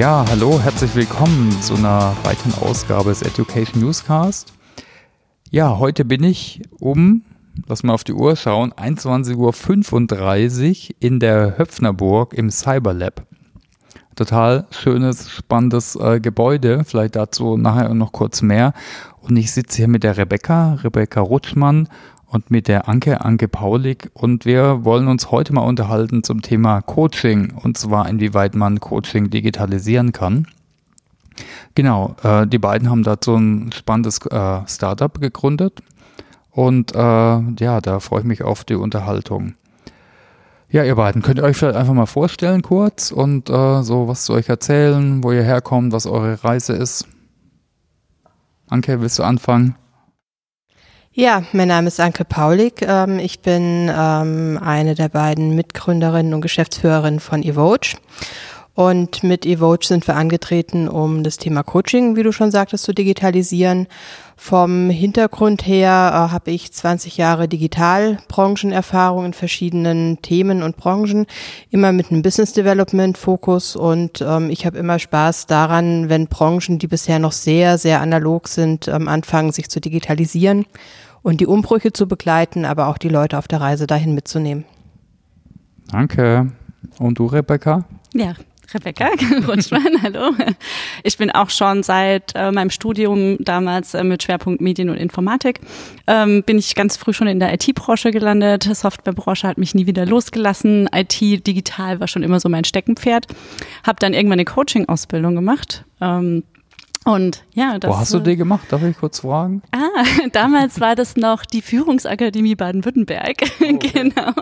Ja, hallo, herzlich willkommen zu einer weiteren Ausgabe des Education Newscast. Ja, heute bin ich um, lass mal auf die Uhr schauen, 21.35 Uhr in der Höpfnerburg im Cyberlab. Total schönes, spannendes äh, Gebäude, vielleicht dazu nachher noch kurz mehr. Und ich sitze hier mit der Rebecca, Rebecca Rutschmann und mit der Anke, Anke Paulik. Und wir wollen uns heute mal unterhalten zum Thema Coaching und zwar inwieweit man Coaching digitalisieren kann. Genau, äh, die beiden haben dazu ein spannendes äh, Startup gegründet und äh, ja, da freue ich mich auf die Unterhaltung. Ja, ihr beiden, könnt ihr euch vielleicht einfach mal vorstellen kurz und äh, so was zu euch erzählen, wo ihr herkommt, was eure Reise ist? Anke, willst du anfangen? Ja, mein Name ist Anke Paulik. Ähm, ich bin ähm, eine der beiden Mitgründerinnen und Geschäftsführerinnen von Evoge. Und mit Evoge sind wir angetreten, um das Thema Coaching, wie du schon sagtest, zu digitalisieren. Vom Hintergrund her äh, habe ich 20 Jahre Digitalbranchenerfahrung in verschiedenen Themen und Branchen, immer mit einem Business Development Fokus und ähm, ich habe immer Spaß daran, wenn Branchen, die bisher noch sehr, sehr analog sind, ähm, anfangen, sich zu digitalisieren und die Umbrüche zu begleiten, aber auch die Leute auf der Reise dahin mitzunehmen. Danke. Und du, Rebecca? Ja, Rebecca Rutschmann, hallo. Ich bin auch schon seit äh, meinem Studium damals äh, mit Schwerpunkt Medien und Informatik, ähm, bin ich ganz früh schon in der IT-Branche gelandet. Softwarebranche hat mich nie wieder losgelassen. IT digital war schon immer so mein Steckenpferd. Habe dann irgendwann eine Coaching-Ausbildung gemacht. Ähm, und ja, das. Wo hast du die gemacht? Darf ich kurz fragen? Ah, damals war das noch die Führungsakademie Baden-Württemberg. Oh, okay. genau.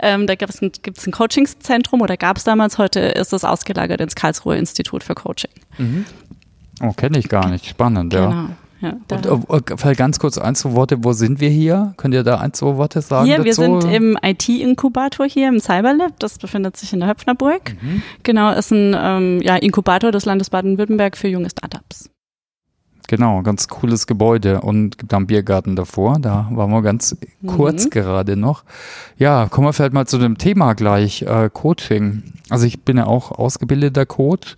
Ähm, da gibt's ein, gibt's ein Coachingszentrum oder gab es damals. Heute ist das ausgelagert ins Karlsruher Institut für Coaching. Mhm. Oh, kenne ich gar nicht. Spannend, genau. ja. Ja, und vielleicht ganz kurz ein, zwei Worte, wo sind wir hier? Könnt ihr da ein, zwei Worte sagen? Hier, dazu? wir sind im IT-Inkubator hier im Cyberlab, das befindet sich in der Höpfnerburg. Mhm. Genau, ist ein ähm, ja, Inkubator des Landes Baden-Württemberg für junge Startups. Genau, ganz cooles Gebäude und gibt da einen Biergarten davor. Da waren wir ganz kurz mhm. gerade noch. Ja, kommen wir vielleicht mal zu dem Thema gleich, äh, Coaching. Also ich bin ja auch ausgebildeter Coach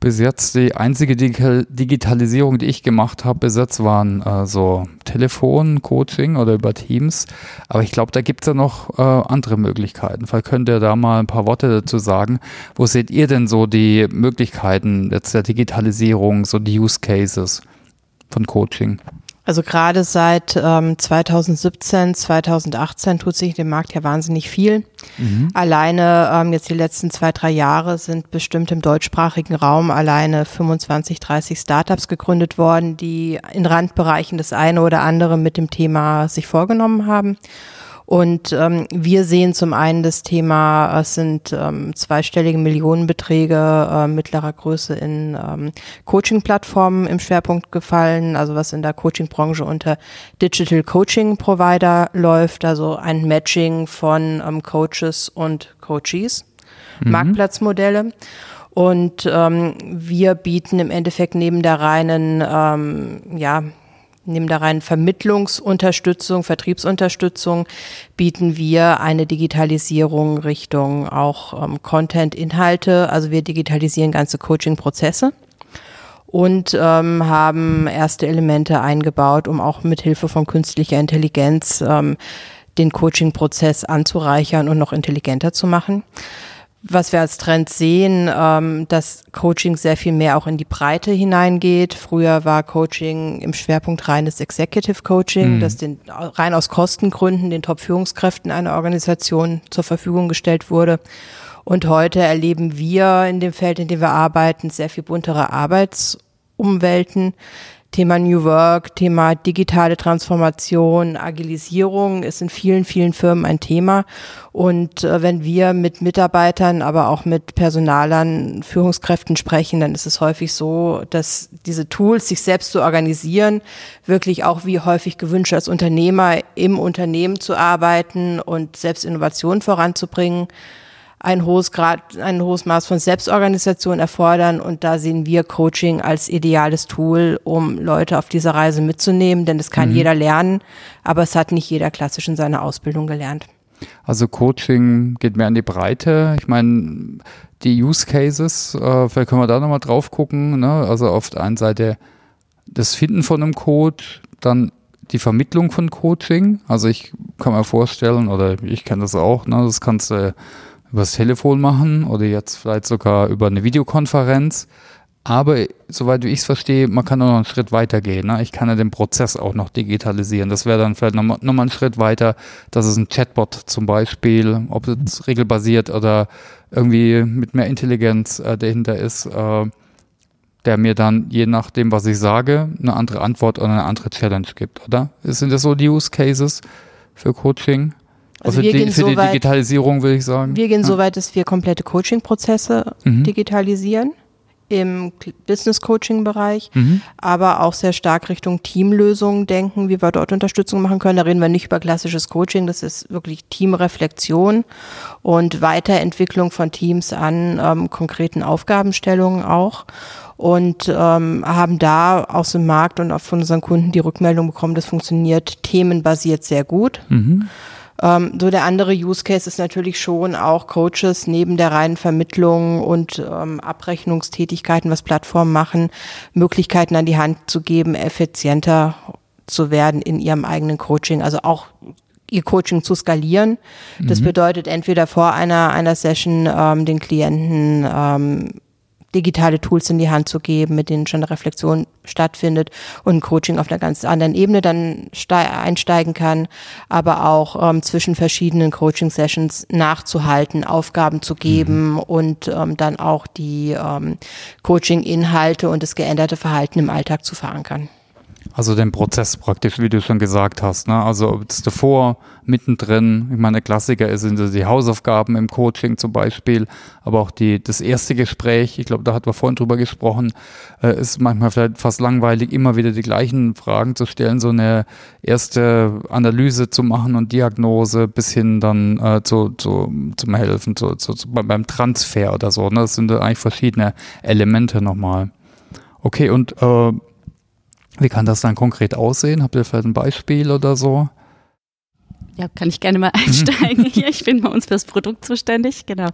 bis jetzt die einzige Digitalisierung, die ich gemacht habe, bis jetzt waren äh, so Telefon-Coaching oder über Teams. Aber ich glaube, da gibt es ja noch äh, andere Möglichkeiten. Vielleicht könnt ihr da mal ein paar Worte dazu sagen. Wo seht ihr denn so die Möglichkeiten jetzt der Digitalisierung, so die Use Cases von Coaching? Also gerade seit ähm, 2017, 2018 tut sich dem Markt ja wahnsinnig viel. Mhm. Alleine ähm, jetzt die letzten zwei, drei Jahre sind bestimmt im deutschsprachigen Raum alleine 25, 30 Startups gegründet worden, die in Randbereichen das eine oder andere mit dem Thema sich vorgenommen haben. Und ähm, wir sehen zum einen das Thema, es sind ähm, zweistellige Millionenbeträge äh, mittlerer Größe in ähm, Coaching-Plattformen im Schwerpunkt gefallen, also was in der Coaching-Branche unter Digital Coaching Provider läuft, also ein Matching von ähm, Coaches und Coaches, mhm. Marktplatzmodelle. Und ähm, wir bieten im Endeffekt neben der reinen ähm, ja, Neben der reinen Vermittlungsunterstützung, Vertriebsunterstützung bieten wir eine Digitalisierung Richtung auch ähm, Content-Inhalte. Also wir digitalisieren ganze Coaching-Prozesse und ähm, haben erste Elemente eingebaut, um auch mit Hilfe von künstlicher Intelligenz ähm, den Coaching-Prozess anzureichern und noch intelligenter zu machen was wir als Trend sehen, ähm, dass Coaching sehr viel mehr auch in die Breite hineingeht. Früher war Coaching im Schwerpunkt reines Executive Coaching, mhm. das den rein aus Kostengründen den Top-Führungskräften einer Organisation zur Verfügung gestellt wurde. Und heute erleben wir in dem Feld, in dem wir arbeiten, sehr viel buntere Arbeitsumwelten, Thema New Work, Thema digitale Transformation, Agilisierung ist in vielen, vielen Firmen ein Thema. Und äh, wenn wir mit Mitarbeitern, aber auch mit Personalern, Führungskräften sprechen, dann ist es häufig so, dass diese Tools, sich selbst zu organisieren, wirklich auch wie häufig gewünscht als Unternehmer im Unternehmen zu arbeiten und selbst Innovation voranzubringen, ein hohes Grad, ein hohes Maß von Selbstorganisation erfordern. Und da sehen wir Coaching als ideales Tool, um Leute auf dieser Reise mitzunehmen, denn es kann mhm. jeder lernen, aber es hat nicht jeder klassisch in seiner Ausbildung gelernt. Also Coaching geht mehr in die Breite. Ich meine, die Use Cases, äh, vielleicht können wir da nochmal drauf gucken. Ne? Also auf der einen Seite das Finden von einem Code, dann die Vermittlung von Coaching. Also ich kann mir vorstellen, oder ich kenne das auch, ne? das kannst du übers Telefon machen oder jetzt vielleicht sogar über eine Videokonferenz. Aber soweit ich es verstehe, man kann auch noch einen Schritt weiter gehen. Ne? Ich kann ja den Prozess auch noch digitalisieren. Das wäre dann vielleicht nochmal noch mal ein Schritt weiter, dass es ein Chatbot zum Beispiel, ob es regelbasiert oder irgendwie mit mehr Intelligenz äh, dahinter ist, äh, der mir dann, je nachdem, was ich sage, eine andere Antwort oder eine andere Challenge gibt, oder? Sind das so die Use Cases für Coaching? Also, also die, für so die weit, Digitalisierung, will ich sagen. Wir gehen ja. so weit, dass wir komplette Coaching-Prozesse mhm. digitalisieren im Business Coaching Bereich, mhm. aber auch sehr stark Richtung Teamlösungen denken, wie wir dort Unterstützung machen können. Da reden wir nicht über klassisches Coaching, das ist wirklich Teamreflexion und Weiterentwicklung von Teams an ähm, konkreten Aufgabenstellungen auch und ähm, haben da aus dem Markt und auch von unseren Kunden die Rückmeldung bekommen, das funktioniert themenbasiert sehr gut. Mhm. Ähm, so der andere Use Case ist natürlich schon auch Coaches neben der reinen Vermittlung und ähm, Abrechnungstätigkeiten, was Plattformen machen, Möglichkeiten an die Hand zu geben, effizienter zu werden in ihrem eigenen Coaching. Also auch ihr Coaching zu skalieren. Das mhm. bedeutet entweder vor einer, einer Session ähm, den Klienten ähm, digitale Tools in die Hand zu geben, mit denen schon eine Reflexion stattfindet und ein Coaching auf einer ganz anderen Ebene dann einsteigen kann, aber auch ähm, zwischen verschiedenen Coaching-Sessions nachzuhalten, Aufgaben zu geben mhm. und ähm, dann auch die ähm, Coaching-Inhalte und das geänderte Verhalten im Alltag zu verankern. Also den Prozess praktisch, wie du schon gesagt hast. Ne? Also ob es davor, mittendrin, ich meine, Klassiker sind die Hausaufgaben im Coaching zum Beispiel, aber auch die, das erste Gespräch, ich glaube, da hatten wir vorhin drüber gesprochen, äh, ist manchmal vielleicht fast langweilig, immer wieder die gleichen Fragen zu stellen, so eine erste Analyse zu machen und Diagnose bis hin dann äh, zu, zu, zum Helfen, zu, zu, zu, beim Transfer oder so. Ne? Das sind eigentlich verschiedene Elemente nochmal. Okay, und äh, wie kann das dann konkret aussehen? Habt ihr vielleicht ein Beispiel oder so? Ja, kann ich gerne mal einsteigen hier. Ich bin bei uns fürs Produkt zuständig, genau.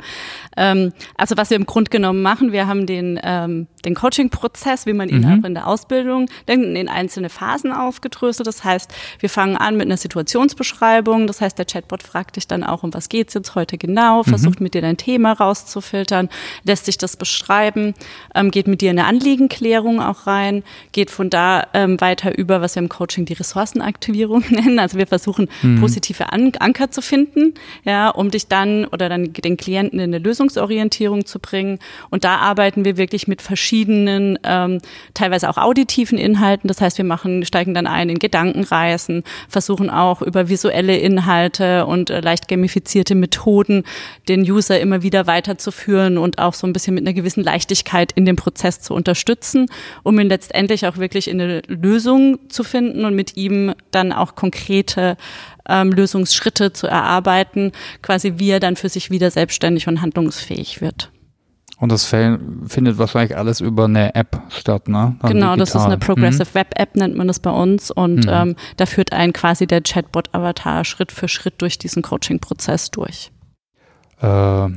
Ähm, also was wir im Grunde genommen machen, wir haben den, ähm, den Coaching-Prozess, wie man ihn mhm. auch in der Ausbildung denkt, in einzelne Phasen aufgedröselt. Das heißt, wir fangen an mit einer Situationsbeschreibung. Das heißt, der Chatbot fragt dich dann auch, um was geht's jetzt heute genau, mhm. versucht mit dir dein Thema rauszufiltern, lässt sich das beschreiben, ähm, geht mit dir in eine Anliegenklärung auch rein, geht von da ähm, weiter über, was wir im Coaching die Ressourcenaktivierung nennen. Also wir versuchen mhm. positiv tiefe An Anker zu finden, ja, um dich dann oder dann den Klienten in eine Lösungsorientierung zu bringen. Und da arbeiten wir wirklich mit verschiedenen, ähm, teilweise auch auditiven Inhalten. Das heißt, wir machen, steigen dann ein in Gedankenreisen, versuchen auch über visuelle Inhalte und äh, leicht gamifizierte Methoden den User immer wieder weiterzuführen und auch so ein bisschen mit einer gewissen Leichtigkeit in dem Prozess zu unterstützen, um ihn letztendlich auch wirklich in eine Lösung zu finden und mit ihm dann auch konkrete ähm, Lösungsschritte zu erarbeiten, quasi wie er dann für sich wieder selbstständig und handlungsfähig wird. Und das findet wahrscheinlich alles über eine App statt, ne? Dann genau, digital. das ist eine Progressive mhm. Web App, nennt man das bei uns. Und mhm. ähm, da führt einen quasi der Chatbot-Avatar Schritt für Schritt durch diesen Coaching-Prozess durch. Äh,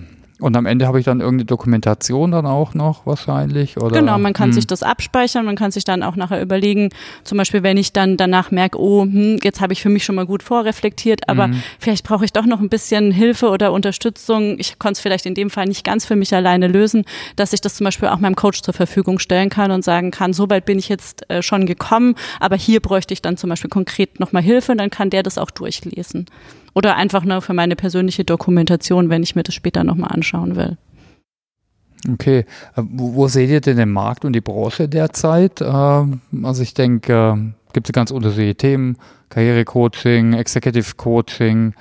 und am Ende habe ich dann irgendeine Dokumentation dann auch noch wahrscheinlich, oder? Genau, man kann hm. sich das abspeichern, man kann sich dann auch nachher überlegen, zum Beispiel, wenn ich dann danach merke, oh, hm, jetzt habe ich für mich schon mal gut vorreflektiert, aber hm. vielleicht brauche ich doch noch ein bisschen Hilfe oder Unterstützung. Ich konnte es vielleicht in dem Fall nicht ganz für mich alleine lösen, dass ich das zum Beispiel auch meinem Coach zur Verfügung stellen kann und sagen kann, so weit bin ich jetzt äh, schon gekommen, aber hier bräuchte ich dann zum Beispiel konkret nochmal Hilfe und dann kann der das auch durchlesen. Oder einfach nur für meine persönliche Dokumentation, wenn ich mir das später nochmal anschauen will. Okay, äh, wo, wo, seht ihr denn den Markt und die Branche derzeit? Ähm, also ich denke, äh, gibt es ganz unterschiedliche Themen, Karrierecoaching, Executive Coaching,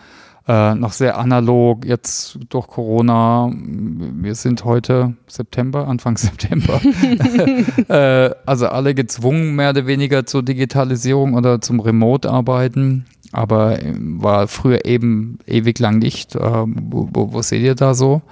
äh, noch sehr analog, jetzt durch Corona, wir sind heute September, Anfang September, äh, also alle gezwungen mehr oder weniger zur Digitalisierung oder zum Remote-Arbeiten aber ähm, war früher eben ewig lang nicht. Äh, wo, wo, wo, seht ihr da so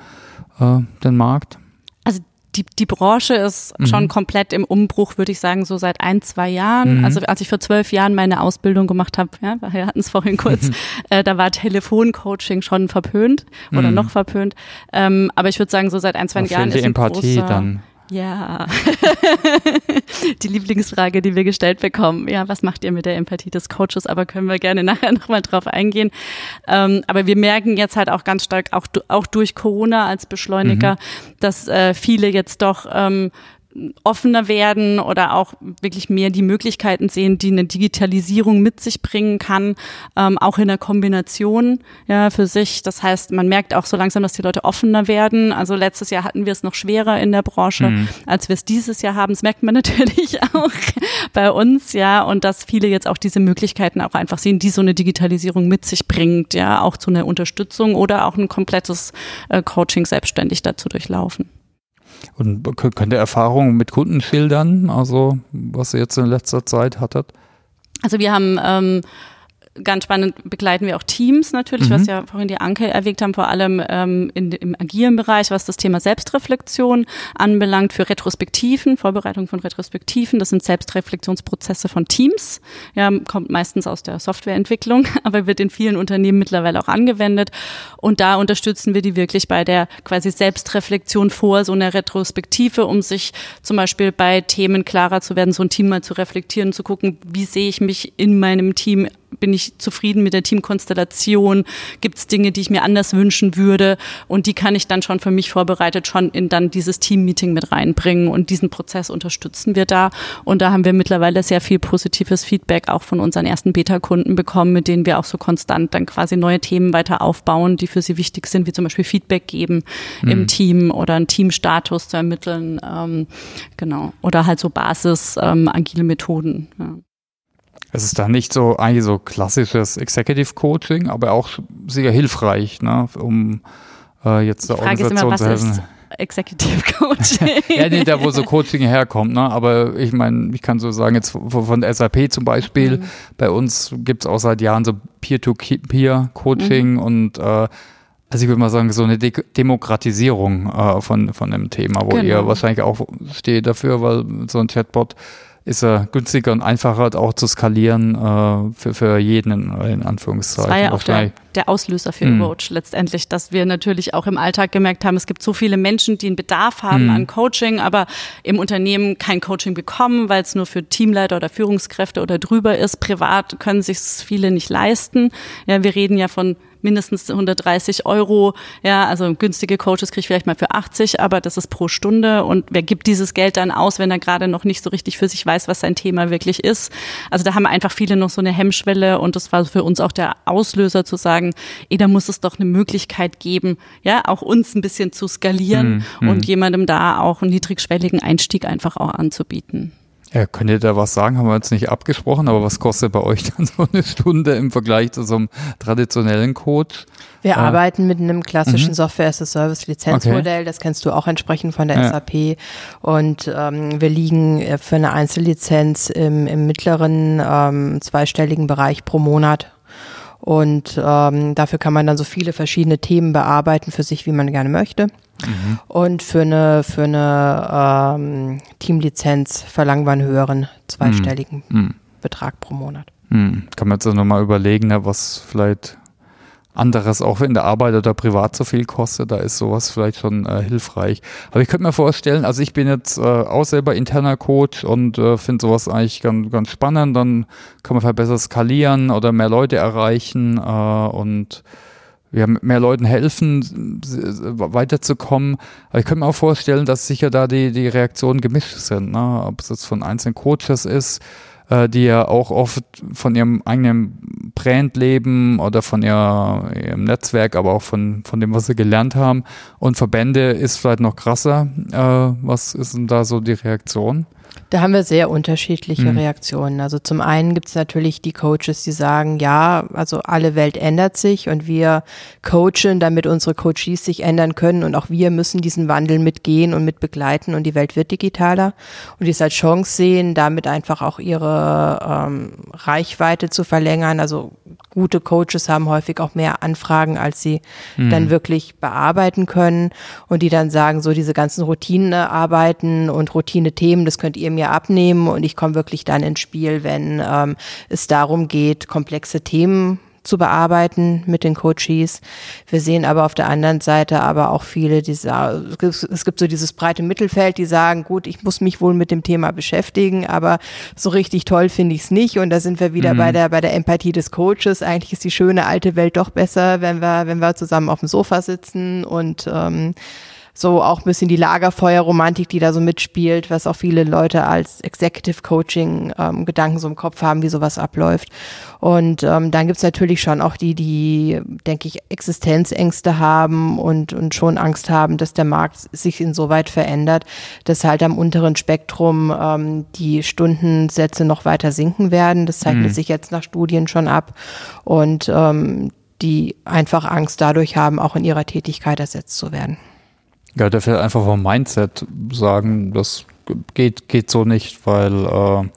äh, den Markt? Also die, die Branche ist mhm. schon komplett im Umbruch, würde ich sagen, so seit ein, zwei Jahren. Mhm. Also als ich vor zwölf Jahren meine Ausbildung gemacht habe, ja, wir hatten es vorhin kurz, äh, da war Telefoncoaching schon verpönt oder mhm. noch verpönt. Ähm, aber ich würde sagen, so seit ein, zwei Jahren ist die Empathie großer, dann. Ja, die Lieblingsfrage, die wir gestellt bekommen. Ja, was macht ihr mit der Empathie des Coaches? Aber können wir gerne nachher nochmal drauf eingehen. Ähm, aber wir merken jetzt halt auch ganz stark, auch, auch durch Corona als Beschleuniger, mhm. dass äh, viele jetzt doch ähm, offener werden oder auch wirklich mehr die Möglichkeiten sehen, die eine Digitalisierung mit sich bringen kann, ähm, auch in der Kombination ja, für sich. Das heißt, man merkt auch so langsam, dass die Leute offener werden. Also letztes Jahr hatten wir es noch schwerer in der Branche, mhm. als wir es dieses Jahr haben. Das merkt man natürlich auch bei uns, ja, und dass viele jetzt auch diese Möglichkeiten auch einfach sehen, die so eine Digitalisierung mit sich bringt, ja, auch zu einer Unterstützung oder auch ein komplettes äh, Coaching selbstständig dazu durchlaufen. Und könnt ihr Erfahrungen mit Kunden schildern, also was ihr jetzt in letzter Zeit hattet? Also wir haben ähm, ganz spannend begleiten wir auch Teams natürlich, mhm. was ja vorhin die Anke erwähnt haben, vor allem ähm, in, im agilen Bereich, was das Thema Selbstreflexion anbelangt für Retrospektiven, Vorbereitung von Retrospektiven. Das sind Selbstreflexionsprozesse von Teams. Ja, kommt meistens aus der Softwareentwicklung, aber wird in vielen Unternehmen mittlerweile auch angewendet. Und da unterstützen wir die wirklich bei der quasi Selbstreflexion vor so einer Retrospektive, um sich zum Beispiel bei Themen klarer zu werden, so ein Team mal zu reflektieren, zu gucken, wie sehe ich mich in meinem Team bin ich zufrieden mit der Teamkonstellation? Gibt es Dinge, die ich mir anders wünschen würde? Und die kann ich dann schon für mich vorbereitet schon in dann dieses Team-Meeting mit reinbringen. Und diesen Prozess unterstützen wir da. Und da haben wir mittlerweile sehr viel positives Feedback auch von unseren ersten Beta-Kunden bekommen, mit denen wir auch so konstant dann quasi neue Themen weiter aufbauen, die für sie wichtig sind, wie zum Beispiel Feedback geben mhm. im Team oder einen Teamstatus zu ermitteln. Ähm, genau. Oder halt so Basis ähm, agile Methoden. Ja. Es ist da nicht so eigentlich so klassisches Executive Coaching, aber auch sehr hilfreich, ne, um äh, jetzt der Organisation zu helfen. Executive Coaching. ja, nee, da wo so Coaching herkommt, ne? Aber ich meine, ich kann so sagen, jetzt von SAP zum Beispiel, mhm. bei uns gibt es auch seit Jahren so Peer-to-Peer-Coaching mhm. und äh, also ich würde mal sagen, so eine De Demokratisierung äh, von, von dem Thema, wo genau. ihr wahrscheinlich auch steht dafür, weil so ein Chatbot ist er günstiger und einfacher auch zu skalieren äh, für, für jeden in, Anführungszeichen. Das war ja auch der, der Auslöser für mhm. Roach letztendlich, dass wir natürlich auch im Alltag gemerkt haben, es gibt so viele Menschen, die einen Bedarf haben mhm. an Coaching, aber im Unternehmen kein Coaching bekommen, weil es nur für Teamleiter oder Führungskräfte oder drüber ist. Privat können sich viele nicht leisten. Ja, wir reden ja von mindestens 130 Euro. Ja, also günstige Coaches kriege ich vielleicht mal für 80, aber das ist pro Stunde. Und wer gibt dieses Geld dann aus, wenn er gerade noch nicht so richtig für sich weiß, was sein Thema wirklich ist? Also da haben einfach viele noch so eine Hemmschwelle und das war für uns auch der Auslöser zu sagen, eh, da muss es doch eine Möglichkeit geben, ja, auch uns ein bisschen zu skalieren mhm. und jemandem da auch einen niedrigschwelligen Einstieg einfach auch anzubieten. Ja, könnt ihr da was sagen? Haben wir jetzt nicht abgesprochen, aber was kostet bei euch dann so eine Stunde im Vergleich zu so einem traditionellen Code? Wir äh, arbeiten mit einem klassischen mhm. Software-as-a-Service-Lizenzmodell. Okay. Das kennst du auch entsprechend von der ja. SAP. Und ähm, wir liegen äh, für eine Einzellizenz im, im mittleren ähm, zweistelligen Bereich pro Monat. Und ähm, dafür kann man dann so viele verschiedene Themen bearbeiten für sich, wie man gerne möchte. Mhm. Und für eine, für eine ähm, Teamlizenz verlangen wir einen höheren zweistelligen mhm. Betrag pro Monat. Mhm. Kann man jetzt auch nochmal überlegen, ne, was vielleicht anderes auch in der Arbeit oder privat so viel kostet, da ist sowas vielleicht schon äh, hilfreich. Aber ich könnte mir vorstellen, also ich bin jetzt äh, auch selber interner Coach und äh, finde sowas eigentlich ganz, ganz spannend. Dann kann man vielleicht besser skalieren oder mehr Leute erreichen äh, und ja, mehr Leuten helfen, weiterzukommen. Aber ich könnte mir auch vorstellen, dass sicher da die, die Reaktionen gemischt sind. Ne? Ob es jetzt von einzelnen Coaches ist, äh, die ja auch oft von ihrem eigenen Brand leben oder von ihr, ihrem Netzwerk, aber auch von, von dem, was sie gelernt haben. Und Verbände ist vielleicht noch krasser. Äh, was ist denn da so die Reaktion? Da haben wir sehr unterschiedliche mhm. Reaktionen. Also zum einen gibt es natürlich die Coaches, die sagen, ja, also alle Welt ändert sich und wir coachen, damit unsere Coaches sich ändern können und auch wir müssen diesen Wandel mitgehen und mit begleiten und die Welt wird digitaler und die es als Chance sehen, damit einfach auch ihre ähm, Reichweite zu verlängern. Also gute Coaches haben häufig auch mehr Anfragen, als sie mhm. dann wirklich bearbeiten können und die dann sagen, so diese ganzen Routinearbeiten und Routine-Themen, das könnt ihr mir abnehmen und ich komme wirklich dann ins Spiel, wenn ähm, es darum geht, komplexe Themen zu bearbeiten mit den Coaches. Wir sehen aber auf der anderen Seite aber auch viele, die sagen, es gibt so dieses breite Mittelfeld, die sagen, gut, ich muss mich wohl mit dem Thema beschäftigen, aber so richtig toll finde ich es nicht. Und da sind wir wieder mhm. bei der, bei der Empathie des Coaches. Eigentlich ist die schöne alte Welt doch besser, wenn wir, wenn wir zusammen auf dem Sofa sitzen und ähm, so auch ein bisschen die Lagerfeuerromantik, die da so mitspielt, was auch viele Leute als Executive Coaching ähm, Gedanken so im Kopf haben, wie sowas abläuft. Und ähm, dann gibt's natürlich schon auch die, die, denke ich, Existenzängste haben und, und schon Angst haben, dass der Markt sich insoweit verändert, dass halt am unteren Spektrum ähm, die Stundensätze noch weiter sinken werden. Das zeichnet mhm. sich jetzt nach Studien schon ab. Und ähm, die einfach Angst dadurch haben, auch in ihrer Tätigkeit ersetzt zu werden. Ja, der will einfach vom Mindset sagen, das geht, geht so nicht, weil, äh,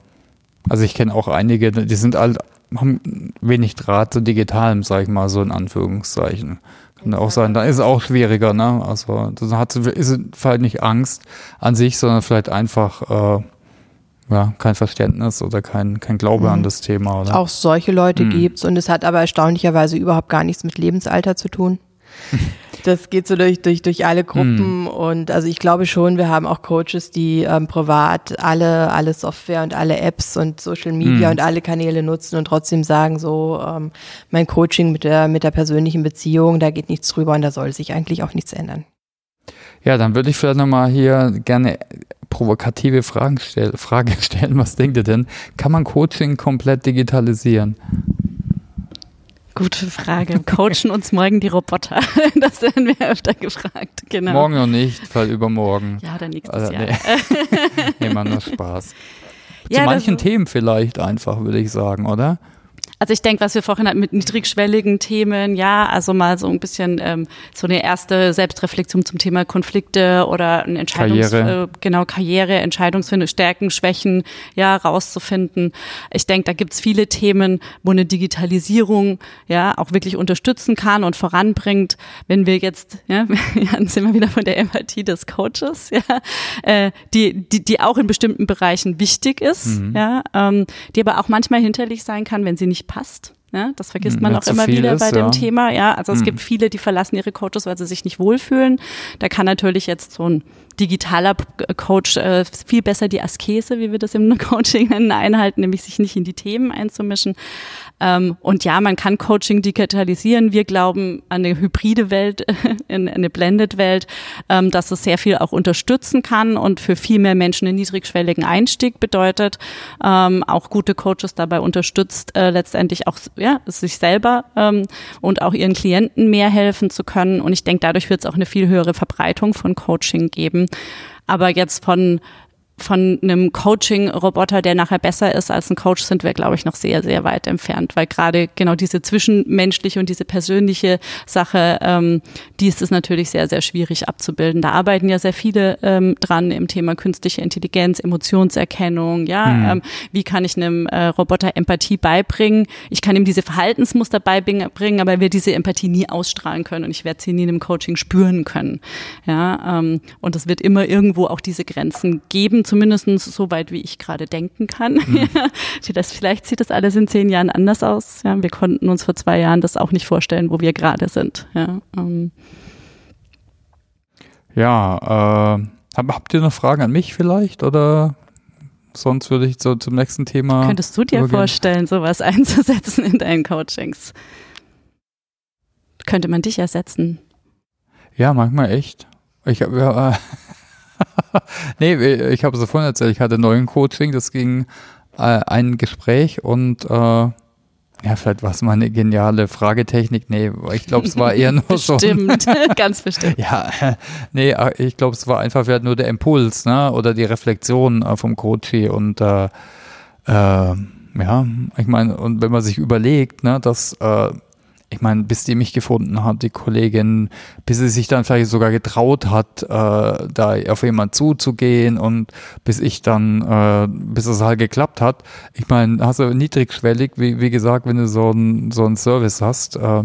also ich kenne auch einige, die sind halt, haben wenig Draht zu digitalem, sag ich mal, so in Anführungszeichen. Kann auch sein, da ist es auch schwieriger, ne? Also, da hat ist vielleicht nicht Angst an sich, sondern vielleicht einfach, äh, ja, kein Verständnis oder kein, kein Glaube mhm. an das Thema, oder? Auch solche Leute mhm. gibt's und es hat aber erstaunlicherweise überhaupt gar nichts mit Lebensalter zu tun. Das geht so durch, durch, durch alle Gruppen mhm. und also ich glaube schon, wir haben auch Coaches, die ähm, privat alle, alle Software und alle Apps und Social Media mhm. und alle Kanäle nutzen und trotzdem sagen so, ähm, mein Coaching mit der, mit der persönlichen Beziehung, da geht nichts drüber und da soll sich eigentlich auch nichts ändern. Ja, dann würde ich vielleicht nochmal hier gerne provokative Fragen stell, Frage stellen. Was denkt ihr denn? Kann man Coaching komplett digitalisieren? Gute Frage. Coachen uns morgen die Roboter? Das werden wir öfter gefragt. Genau. Morgen noch nicht, weil übermorgen. Ja, oder nächstes also, Jahr. Nee, nee man, nur Spaß. Zu ja, manchen Themen vielleicht einfach, würde ich sagen, oder? Also ich denke, was wir vorhin hatten mit niedrigschwelligen Themen, ja, also mal so ein bisschen ähm, so eine erste Selbstreflexion zum Thema Konflikte oder ein Entscheidungs Karriere. Äh, genau Karriere, Entscheidungsfindung, Stärken, Schwächen, ja, rauszufinden. Ich denke, da gibt's viele Themen, wo eine Digitalisierung ja auch wirklich unterstützen kann und voranbringt. Wenn wir jetzt, ja, dann sind wir wieder von der Empathie des Coaches, ja, äh, die, die, die auch in bestimmten Bereichen wichtig ist, mhm. ja, ähm, die aber auch manchmal hinterlich sein kann, wenn sie nicht passt. Ja, das vergisst hm, man auch immer wieder ist, bei dem Thema. Ja, also es hm. gibt viele, die verlassen ihre Coaches, weil sie sich nicht wohlfühlen. Da kann natürlich jetzt so ein digitaler Coach äh, viel besser die Askese, wie wir das im Coaching nennen, einhalten, nämlich sich nicht in die Themen einzumischen. Ähm, und ja, man kann Coaching digitalisieren. Wir glauben an eine hybride Welt, in eine Blended Welt, ähm, dass es sehr viel auch unterstützen kann und für viel mehr Menschen einen niedrigschwelligen Einstieg bedeutet. Ähm, auch gute Coaches dabei unterstützt, äh, letztendlich auch ja, sich selber ähm, und auch ihren Klienten mehr helfen zu können. Und ich denke, dadurch wird es auch eine viel höhere Verbreitung von Coaching geben. Aber jetzt von von einem Coaching-Roboter, der nachher besser ist als ein Coach, sind wir, glaube ich, noch sehr, sehr weit entfernt, weil gerade genau diese zwischenmenschliche und diese persönliche Sache, ähm, die ist es natürlich sehr, sehr schwierig abzubilden. Da arbeiten ja sehr viele ähm, dran im Thema künstliche Intelligenz, Emotionserkennung, ja, mhm. ähm, wie kann ich einem äh, Roboter Empathie beibringen? Ich kann ihm diese Verhaltensmuster beibringen, aber er wird diese Empathie nie ausstrahlen können und ich werde sie nie in einem Coaching spüren können, ja, ähm, und es wird immer irgendwo auch diese Grenzen geben, zumindest so weit, wie ich gerade denken kann. Mhm. das, vielleicht sieht das alles in zehn Jahren anders aus. Ja, wir konnten uns vor zwei Jahren das auch nicht vorstellen, wo wir gerade sind. Ja, ähm. ja äh, hab, habt ihr noch Fragen an mich vielleicht oder sonst würde ich so zum nächsten Thema. Könntest du dir übergehen? vorstellen, sowas einzusetzen in deinen Coachings? Könnte man dich ersetzen? Ja, manchmal echt. Ich habe ja, äh, nee, ich habe es vorhin erzählt, ich hatte neuen Coaching, das ging äh, ein Gespräch und äh, ja, vielleicht war es mal eine geniale Fragetechnik. Nee, ich glaube, es war eher nur bestimmt. so. Bestimmt, ganz bestimmt. Ja, nee, ich glaube, es war einfach vielleicht nur der Impuls, ne? Oder die Reflexion äh, vom Coachy und äh, äh, ja, ich meine, und wenn man sich überlegt, ne, dass äh, ich meine, bis die mich gefunden hat, die Kollegin, bis sie sich dann vielleicht sogar getraut hat, äh, da auf jemand zuzugehen und bis ich dann, äh, bis es halt geklappt hat. Ich meine, hast du niedrigschwellig, wie, wie gesagt, wenn du so einen so einen Service hast, äh,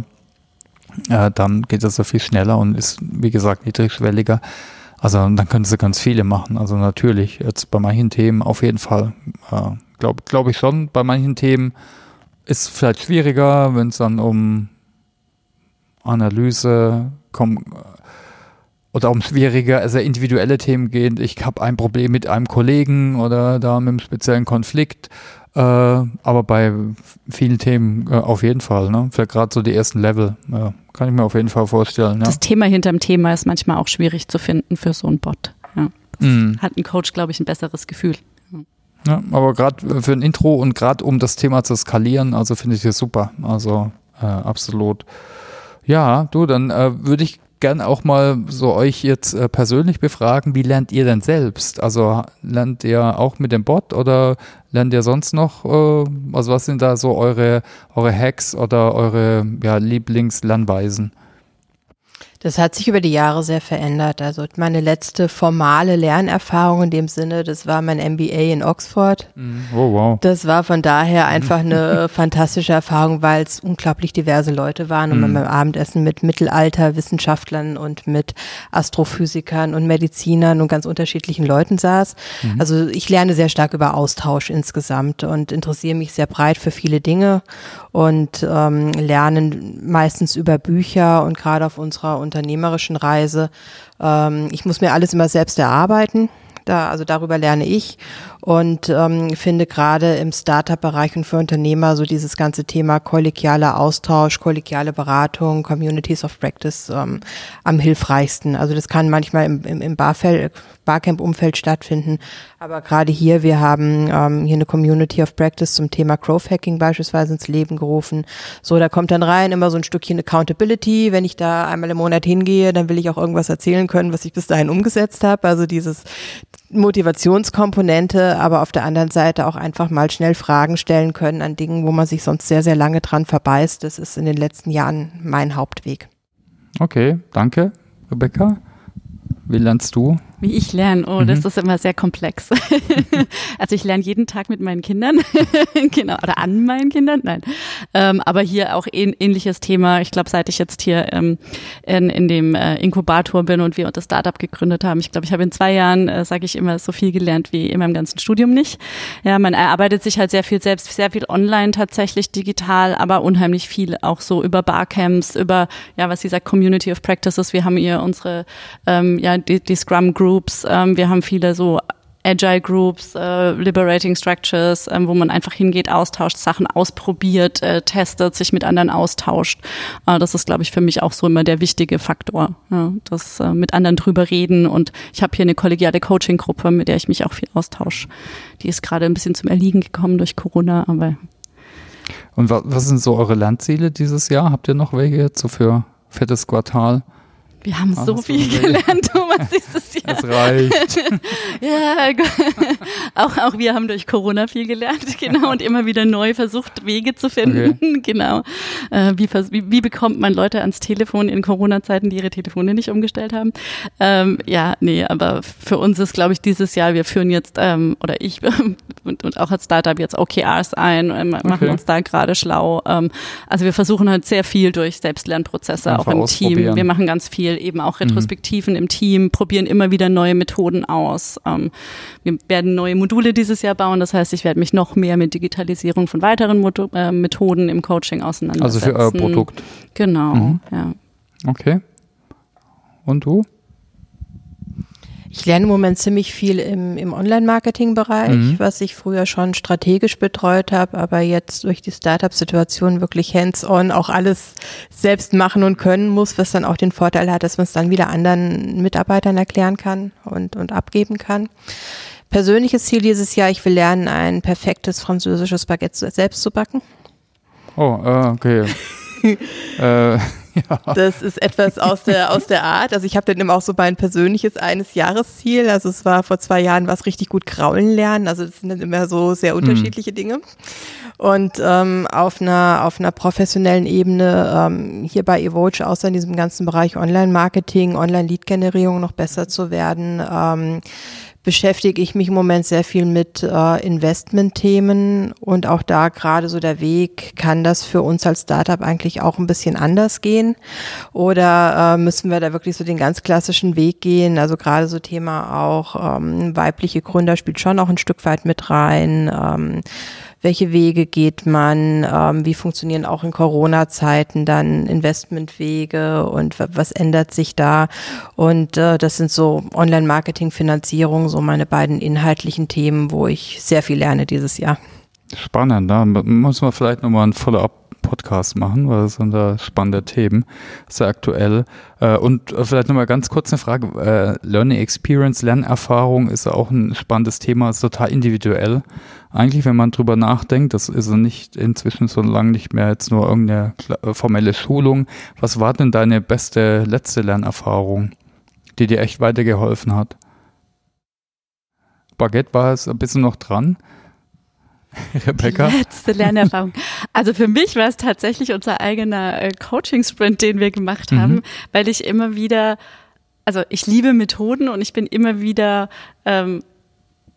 äh, dann geht das so viel schneller und ist, wie gesagt, niedrigschwelliger. Also dann können sie ganz viele machen. Also natürlich, jetzt bei manchen Themen auf jeden Fall, äh, glaube glaub ich schon, bei manchen Themen ist vielleicht schwieriger, wenn es dann um Analyse kommt oder um schwierige, also individuelle Themen geht. Ich habe ein Problem mit einem Kollegen oder da mit einem speziellen Konflikt. Äh, aber bei vielen Themen äh, auf jeden Fall, ne? Vielleicht gerade so die ersten Level, ja, kann ich mir auf jeden Fall vorstellen. Ja. Das Thema hinterm Thema ist manchmal auch schwierig zu finden für so einen Bot. Ja. Mm. Hat ein Coach, glaube ich, ein besseres Gefühl. Ja, aber gerade für ein Intro und gerade um das Thema zu skalieren, also finde ich das super. Also äh, absolut. Ja, du, dann äh, würde ich gern auch mal so euch jetzt äh, persönlich befragen, wie lernt ihr denn selbst? Also lernt ihr auch mit dem Bot oder lernt ihr sonst noch, äh, also was sind da so eure, eure Hacks oder eure ja, Lieblingslernweisen? Das hat sich über die Jahre sehr verändert. Also meine letzte formale Lernerfahrung in dem Sinne, das war mein MBA in Oxford. Mhm. Oh, wow. Das war von daher einfach eine fantastische Erfahrung, weil es unglaublich diverse Leute waren und man mhm. beim Abendessen mit Mittelalterwissenschaftlern und mit Astrophysikern und Medizinern und ganz unterschiedlichen Leuten saß. Mhm. Also ich lerne sehr stark über Austausch insgesamt und interessiere mich sehr breit für viele Dinge und ähm, lernen meistens über Bücher und gerade auf unserer unternehmerischen Reise. Ähm, ich muss mir alles immer selbst erarbeiten. Da, also darüber lerne ich und ähm, finde gerade im Startup-Bereich und für Unternehmer so dieses ganze Thema kollegialer Austausch, kollegiale Beratung, Communities of Practice ähm, am hilfreichsten. Also das kann manchmal im, im, im Barcamp-Umfeld stattfinden, aber gerade hier, wir haben ähm, hier eine Community of Practice zum Thema Growth Hacking beispielsweise ins Leben gerufen. So, da kommt dann rein immer so ein Stückchen Accountability. Wenn ich da einmal im Monat hingehe, dann will ich auch irgendwas erzählen können, was ich bis dahin umgesetzt habe. Also dieses Motivationskomponente, aber auf der anderen Seite auch einfach mal schnell Fragen stellen können an Dingen, wo man sich sonst sehr, sehr lange dran verbeißt. Das ist in den letzten Jahren mein Hauptweg. Okay, danke, Rebecca. Wie lernst du? Wie ich lerne, oh, mhm. das ist immer sehr komplex. also ich lerne jeden Tag mit meinen Kindern, genau, oder an meinen Kindern, nein. Ähm, aber hier auch ähn ähnliches Thema. Ich glaube, seit ich jetzt hier ähm, in, in dem äh, Inkubator bin und wir das Startup gegründet haben, ich glaube, ich habe in zwei Jahren, äh, sage ich immer, so viel gelernt wie in meinem ganzen Studium nicht. Ja, man erarbeitet sich halt sehr viel selbst, sehr viel online tatsächlich, digital, aber unheimlich viel auch so über Barcamps, über, ja, was sie sagt, Community of Practices. Wir haben hier unsere, ähm, ja, die, die Scrum Group Groups. Ähm, wir haben viele so Agile Groups, äh, Liberating Structures, ähm, wo man einfach hingeht, austauscht, Sachen ausprobiert, äh, testet, sich mit anderen austauscht. Äh, das ist, glaube ich, für mich auch so immer der wichtige Faktor, ja, das äh, mit anderen drüber reden. Und ich habe hier eine kollegiale Coaching-Gruppe, mit der ich mich auch viel austausche. Die ist gerade ein bisschen zum Erliegen gekommen durch Corona, aber und was, sind so eure Landziele dieses Jahr? Habt ihr noch welche jetzt so für fettes Quartal? Wir haben Ach, so viel gelernt, Thomas, dieses Jahr. Das reicht. ja, auch, auch wir haben durch Corona viel gelernt, genau, und immer wieder neu versucht, Wege zu finden, okay. genau. Äh, wie, wie, wie bekommt man Leute ans Telefon in Corona-Zeiten, die ihre Telefone nicht umgestellt haben? Ähm, ja, nee, aber für uns ist, glaube ich, dieses Jahr, wir führen jetzt, ähm, oder ich und, und auch als Startup jetzt OKRs ein, äh, machen okay. uns da gerade schlau. Ähm, also wir versuchen halt sehr viel durch Selbstlernprozesse, Einfach auch im Team. Wir machen ganz viel viel, eben auch mhm. Retrospektiven mhm. im Team, probieren immer wieder neue Methoden aus. Ähm, wir werden neue Module dieses Jahr bauen, das heißt, ich werde mich noch mehr mit Digitalisierung von weiteren Moto äh, Methoden im Coaching auseinandersetzen. Also für euer Produkt. Genau, mhm. ja. Okay. Und du? Ich lerne im Moment ziemlich viel im, im Online-Marketing-Bereich, mhm. was ich früher schon strategisch betreut habe, aber jetzt durch die Startup-Situation wirklich hands-on auch alles selbst machen und können muss, was dann auch den Vorteil hat, dass man es dann wieder anderen Mitarbeitern erklären kann und, und abgeben kann. Persönliches Ziel dieses Jahr, ich will lernen, ein perfektes französisches Baguette selbst zu backen. Oh, äh, okay. äh, ja. Das ist etwas aus der, aus der Art. Also ich habe dann immer auch so mein persönliches eines Jahresziel. Also es war vor zwei Jahren was richtig gut kraulen lernen. Also das sind dann immer so sehr mhm. unterschiedliche mhm. Dinge. Und ähm, auf einer auf einer professionellen Ebene ähm, hier bei Evoge, außer in diesem ganzen Bereich Online-Marketing, Online-Lead-Generierung noch besser zu werden. Ähm, beschäftige ich mich im Moment sehr viel mit äh, Investment-Themen und auch da gerade so der Weg, kann das für uns als Startup eigentlich auch ein bisschen anders gehen oder äh, müssen wir da wirklich so den ganz klassischen Weg gehen? Also gerade so Thema auch ähm, weibliche Gründer spielt schon auch ein Stück weit mit rein. Ähm, welche Wege geht man, ähm, wie funktionieren auch in Corona-Zeiten dann Investmentwege und was ändert sich da. Und äh, das sind so Online-Marketing, Finanzierung, so meine beiden inhaltlichen Themen, wo ich sehr viel lerne dieses Jahr. Spannend, da muss man vielleicht nochmal ein Follow-up Podcast machen, weil das sind da spannende Themen, sehr aktuell. Äh, und vielleicht nochmal ganz kurz eine Frage. Äh, Learning Experience, Lernerfahrung ist auch ein spannendes Thema, ist total individuell. Eigentlich, wenn man drüber nachdenkt, das ist nicht inzwischen so lange nicht mehr jetzt nur irgendeine äh, formelle Schulung. Was war denn deine beste letzte Lernerfahrung, die dir echt weitergeholfen hat? Baguette war es ein bisschen noch dran. Rebecca? Die letzte Lernerfahrung. Also für mich war es tatsächlich unser eigener äh, Coaching-Sprint, den wir gemacht haben, mhm. weil ich immer wieder, also ich liebe Methoden und ich bin immer wieder ähm,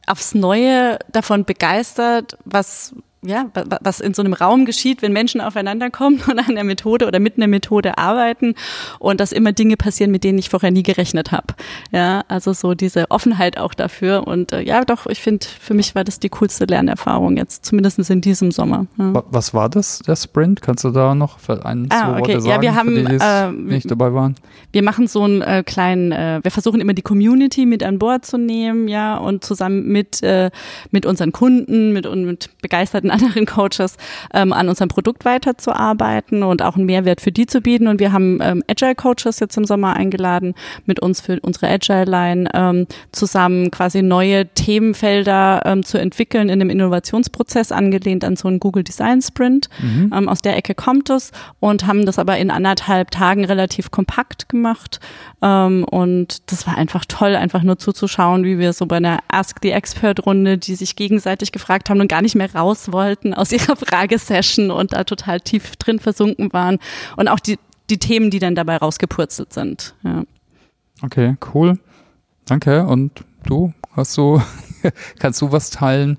aufs Neue davon begeistert, was ja, was in so einem Raum geschieht, wenn Menschen aufeinander kommen und an der Methode oder mit einer Methode arbeiten und dass immer Dinge passieren, mit denen ich vorher nie gerechnet habe. Ja, also so diese Offenheit auch dafür und äh, ja, doch, ich finde, für mich war das die coolste Lernerfahrung jetzt, zumindest in diesem Sommer. Ja. Was war das, der Sprint? Kannst du da noch ein, ah, okay. Worte sagen, ja, wir haben, die, äh, nicht dabei waren? Wir machen so einen äh, kleinen, äh, wir versuchen immer die Community mit an Bord zu nehmen, ja, und zusammen mit, äh, mit unseren Kunden, mit, mit begeisterten anderen Coaches ähm, an unserem Produkt weiterzuarbeiten und auch einen Mehrwert für die zu bieten. Und wir haben ähm, Agile Coaches jetzt im Sommer eingeladen, mit uns für unsere Agile Line ähm, zusammen quasi neue Themenfelder ähm, zu entwickeln in einem Innovationsprozess angelehnt an so einen Google Design Sprint. Mhm. Ähm, aus der Ecke kommt es und haben das aber in anderthalb Tagen relativ kompakt gemacht. Ähm, und das war einfach toll, einfach nur zuzuschauen, wie wir so bei einer Ask the Expert Runde, die sich gegenseitig gefragt haben und gar nicht mehr raus wollten, wollten aus ihrer Fragesession und da total tief drin versunken waren und auch die, die Themen, die dann dabei rausgepurzelt sind. Ja. Okay, cool. Danke. Und du, hast du, kannst du was teilen?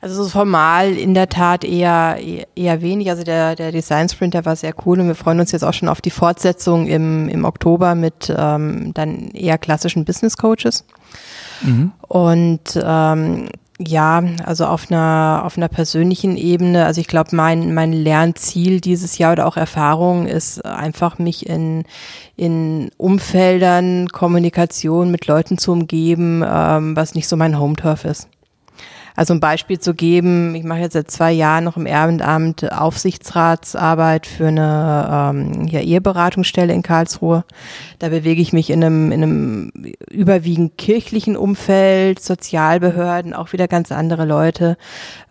Also so formal in der Tat eher eher wenig. Also der der Design Sprint, der war sehr cool und wir freuen uns jetzt auch schon auf die Fortsetzung im im Oktober mit ähm, dann eher klassischen Business Coaches. Mhm. Und ähm, ja, also auf einer, auf einer persönlichen Ebene. Also ich glaube, mein, mein Lernziel dieses Jahr oder auch Erfahrung ist einfach mich in, in Umfeldern, Kommunikation mit Leuten zu umgeben, ähm, was nicht so mein Home-Turf ist. Also ein Beispiel zu geben, ich mache jetzt seit zwei Jahren noch im Ehrenamt Aufsichtsratsarbeit für eine ähm, ja, Eheberatungsstelle in Karlsruhe. Da bewege ich mich in einem, in einem überwiegend kirchlichen Umfeld, Sozialbehörden, auch wieder ganz andere Leute.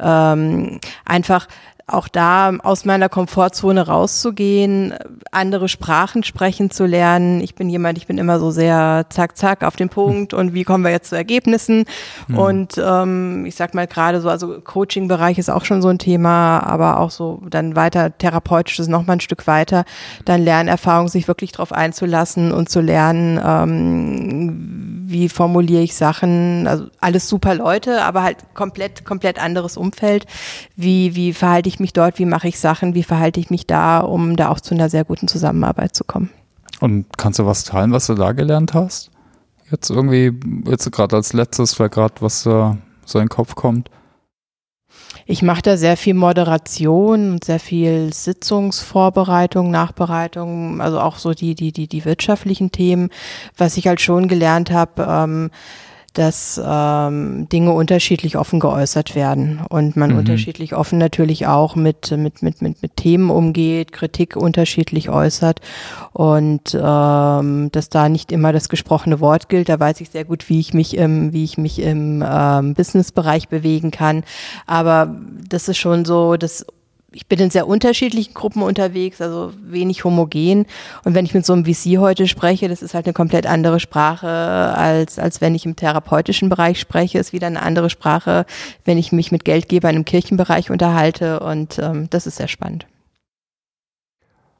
Ähm, einfach auch da aus meiner Komfortzone rauszugehen, andere Sprachen sprechen zu lernen. Ich bin jemand, ich bin immer so sehr zack, zack auf den Punkt und wie kommen wir jetzt zu Ergebnissen? Mhm. Und ähm, ich sag mal gerade so, also Coaching-Bereich ist auch schon so ein Thema, aber auch so dann weiter therapeutisch ist noch mal ein Stück weiter, dann Lernerfahrung, sich wirklich darauf einzulassen und zu lernen, ähm, wie formuliere ich Sachen, also alles super Leute, aber halt komplett, komplett anderes Umfeld. Wie, wie verhalte ich ich mich dort, wie mache ich Sachen, wie verhalte ich mich da, um da auch zu einer sehr guten Zusammenarbeit zu kommen. Und kannst du was teilen, was du da gelernt hast? Jetzt irgendwie, jetzt gerade als letztes, vielleicht gerade, was da so in den Kopf kommt? Ich mache da sehr viel Moderation und sehr viel Sitzungsvorbereitung, Nachbereitung, also auch so die, die, die, die wirtschaftlichen Themen. Was ich halt schon gelernt habe, ähm, dass ähm, Dinge unterschiedlich offen geäußert werden und man mhm. unterschiedlich offen natürlich auch mit, mit, mit, mit, mit Themen umgeht, Kritik unterschiedlich äußert und ähm, dass da nicht immer das gesprochene Wort gilt. Da weiß ich sehr gut, wie ich mich im, wie ich mich im ähm, Businessbereich bewegen kann. Aber das ist schon so, dass ich bin in sehr unterschiedlichen Gruppen unterwegs, also wenig homogen. Und wenn ich mit so einem VC heute spreche, das ist halt eine komplett andere Sprache, als, als wenn ich im therapeutischen Bereich spreche, ist wieder eine andere Sprache, wenn ich mich mit Geldgebern im Kirchenbereich unterhalte. Und ähm, das ist sehr spannend.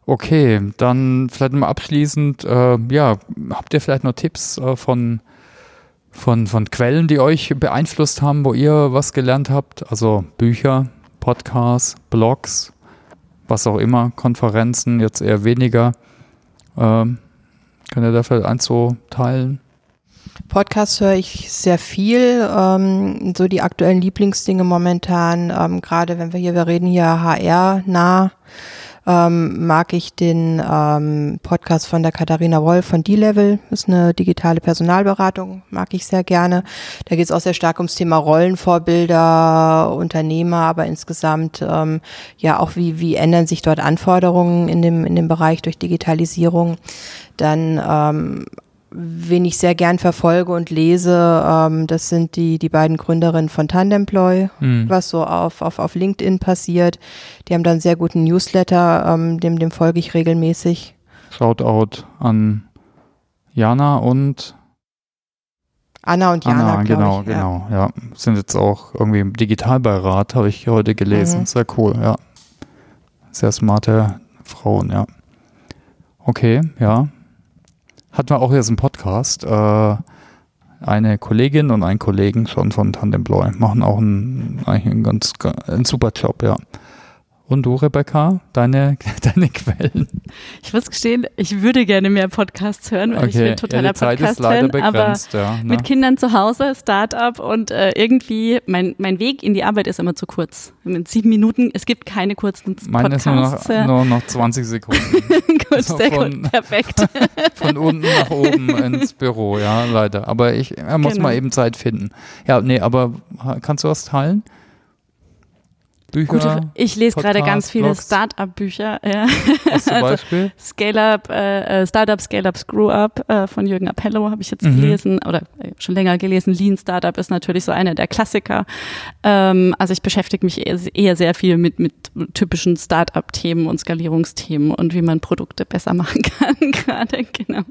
Okay, dann vielleicht mal abschließend, äh, ja, habt ihr vielleicht noch Tipps äh, von, von, von Quellen, die euch beeinflusst haben, wo ihr was gelernt habt? Also Bücher, Podcasts, Blogs, was auch immer, Konferenzen, jetzt eher weniger. Ähm, könnt ihr da vielleicht eins so teilen? Podcasts höre ich sehr viel. Ähm, so die aktuellen Lieblingsdinge momentan, ähm, gerade wenn wir hier, wir reden hier HR nah ähm, mag ich den ähm, Podcast von der Katharina Wolf von D-Level, ist eine digitale Personalberatung, mag ich sehr gerne. Da geht es auch sehr stark ums Thema Rollenvorbilder, Unternehmer, aber insgesamt ähm, ja auch wie, wie ändern sich dort Anforderungen in dem, in dem Bereich durch Digitalisierung. Dann ähm, wen ich sehr gern verfolge und lese, ähm, das sind die, die beiden Gründerinnen von Tandemploy, mhm. was so auf, auf, auf LinkedIn passiert. Die haben dann einen sehr guten Newsletter, ähm, dem, dem folge ich regelmäßig. Shoutout an Jana und Anna und Jana, Anna, genau, ich, genau, ja. ja. Sind jetzt auch irgendwie im Digitalbeirat, habe ich heute gelesen. Mhm. Sehr cool, ja. Sehr smarte Frauen, ja. Okay, ja hatten wir auch jetzt einen Podcast. Äh, eine Kollegin und ein Kollegen schon von Tandemploy machen auch einen, eigentlich einen ganz einen super Job, ja. Und du, Rebecca, deine, deine Quellen? Ich muss gestehen, ich würde gerne mehr Podcasts hören, weil okay. ich bin totaler ja, Podcast-Fan, aber ja, ne? mit Kindern zu Hause, Startup und äh, irgendwie, mein, mein Weg in die Arbeit ist immer zu kurz. In sieben Minuten, es gibt keine kurzen Podcasts. Meine ist nur noch, nur noch 20 Sekunden. gut, also sehr von, gut, perfekt. von unten nach oben ins Büro, ja, leider. Aber ich er muss genau. mal eben Zeit finden. Ja, nee, aber kannst du was teilen? Bücher. Gute, ich lese gerade ganz viele Startup-Bücher. Ja. Was zum also Beispiel? Scale-Up, äh, äh, Startup, Scale-Up, Screw-Up äh, von Jürgen Appello habe ich jetzt mhm. gelesen oder äh, schon länger gelesen. Lean Startup ist natürlich so einer der Klassiker. Ähm, also ich beschäftige mich eher, eher sehr viel mit, mit typischen Startup-Themen und Skalierungsthemen und wie man Produkte besser machen kann gerade. Genau.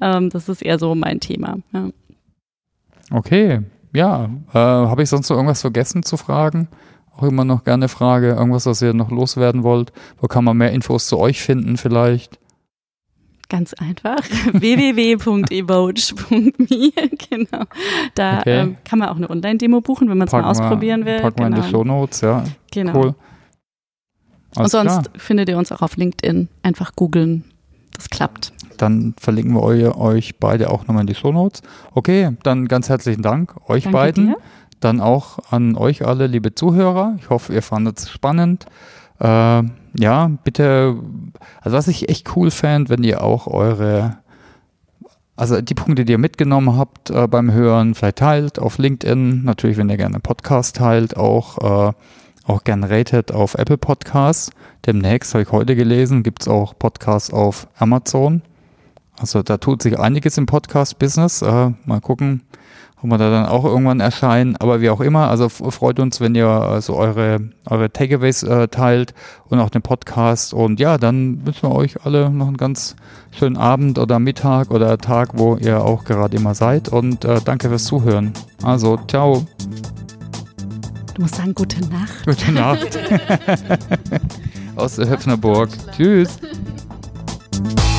Ähm, das ist eher so mein Thema. Ja. Okay, ja. Äh, habe ich sonst noch irgendwas vergessen zu fragen? Auch immer noch gerne Frage. Irgendwas, was ihr noch loswerden wollt? Wo kann man mehr Infos zu euch finden vielleicht? Ganz einfach. www.evoge.me. genau. Da okay. ähm, kann man auch eine Online-Demo buchen, wenn man es mal ausprobieren will. Packen genau. wir in die genau. Show Notes, ja. Genau. Cool. Alles Und sonst klar. findet ihr uns auch auf LinkedIn. Einfach googeln. Das klappt. Dann verlinken wir euch beide auch nochmal in die Show Notes. Okay, dann ganz herzlichen Dank euch Danke beiden. Dir. Dann auch an euch alle, liebe Zuhörer. Ich hoffe, ihr fandet es spannend. Äh, ja, bitte, also was ich echt cool fände, wenn ihr auch eure, also die Punkte, die ihr mitgenommen habt äh, beim Hören, vielleicht teilt auf LinkedIn. Natürlich, wenn ihr gerne Podcast teilt, auch, äh, auch gerne ratet auf Apple Podcasts. Demnächst, habe ich heute gelesen, gibt es auch Podcasts auf Amazon. Also da tut sich einiges im Podcast-Business. Äh, mal gucken, ob wir da dann auch irgendwann erscheinen. Aber wie auch immer, also freut uns, wenn ihr also eure, eure Takeaways äh, teilt und auch den Podcast. Und ja, dann wünschen wir euch alle noch einen ganz schönen Abend oder Mittag oder Tag, wo ihr auch gerade immer seid. Und äh, danke fürs Zuhören. Also, ciao. Du musst sagen, gute Nacht. Gute Nacht. Aus der Höfnerburg. Tschüss.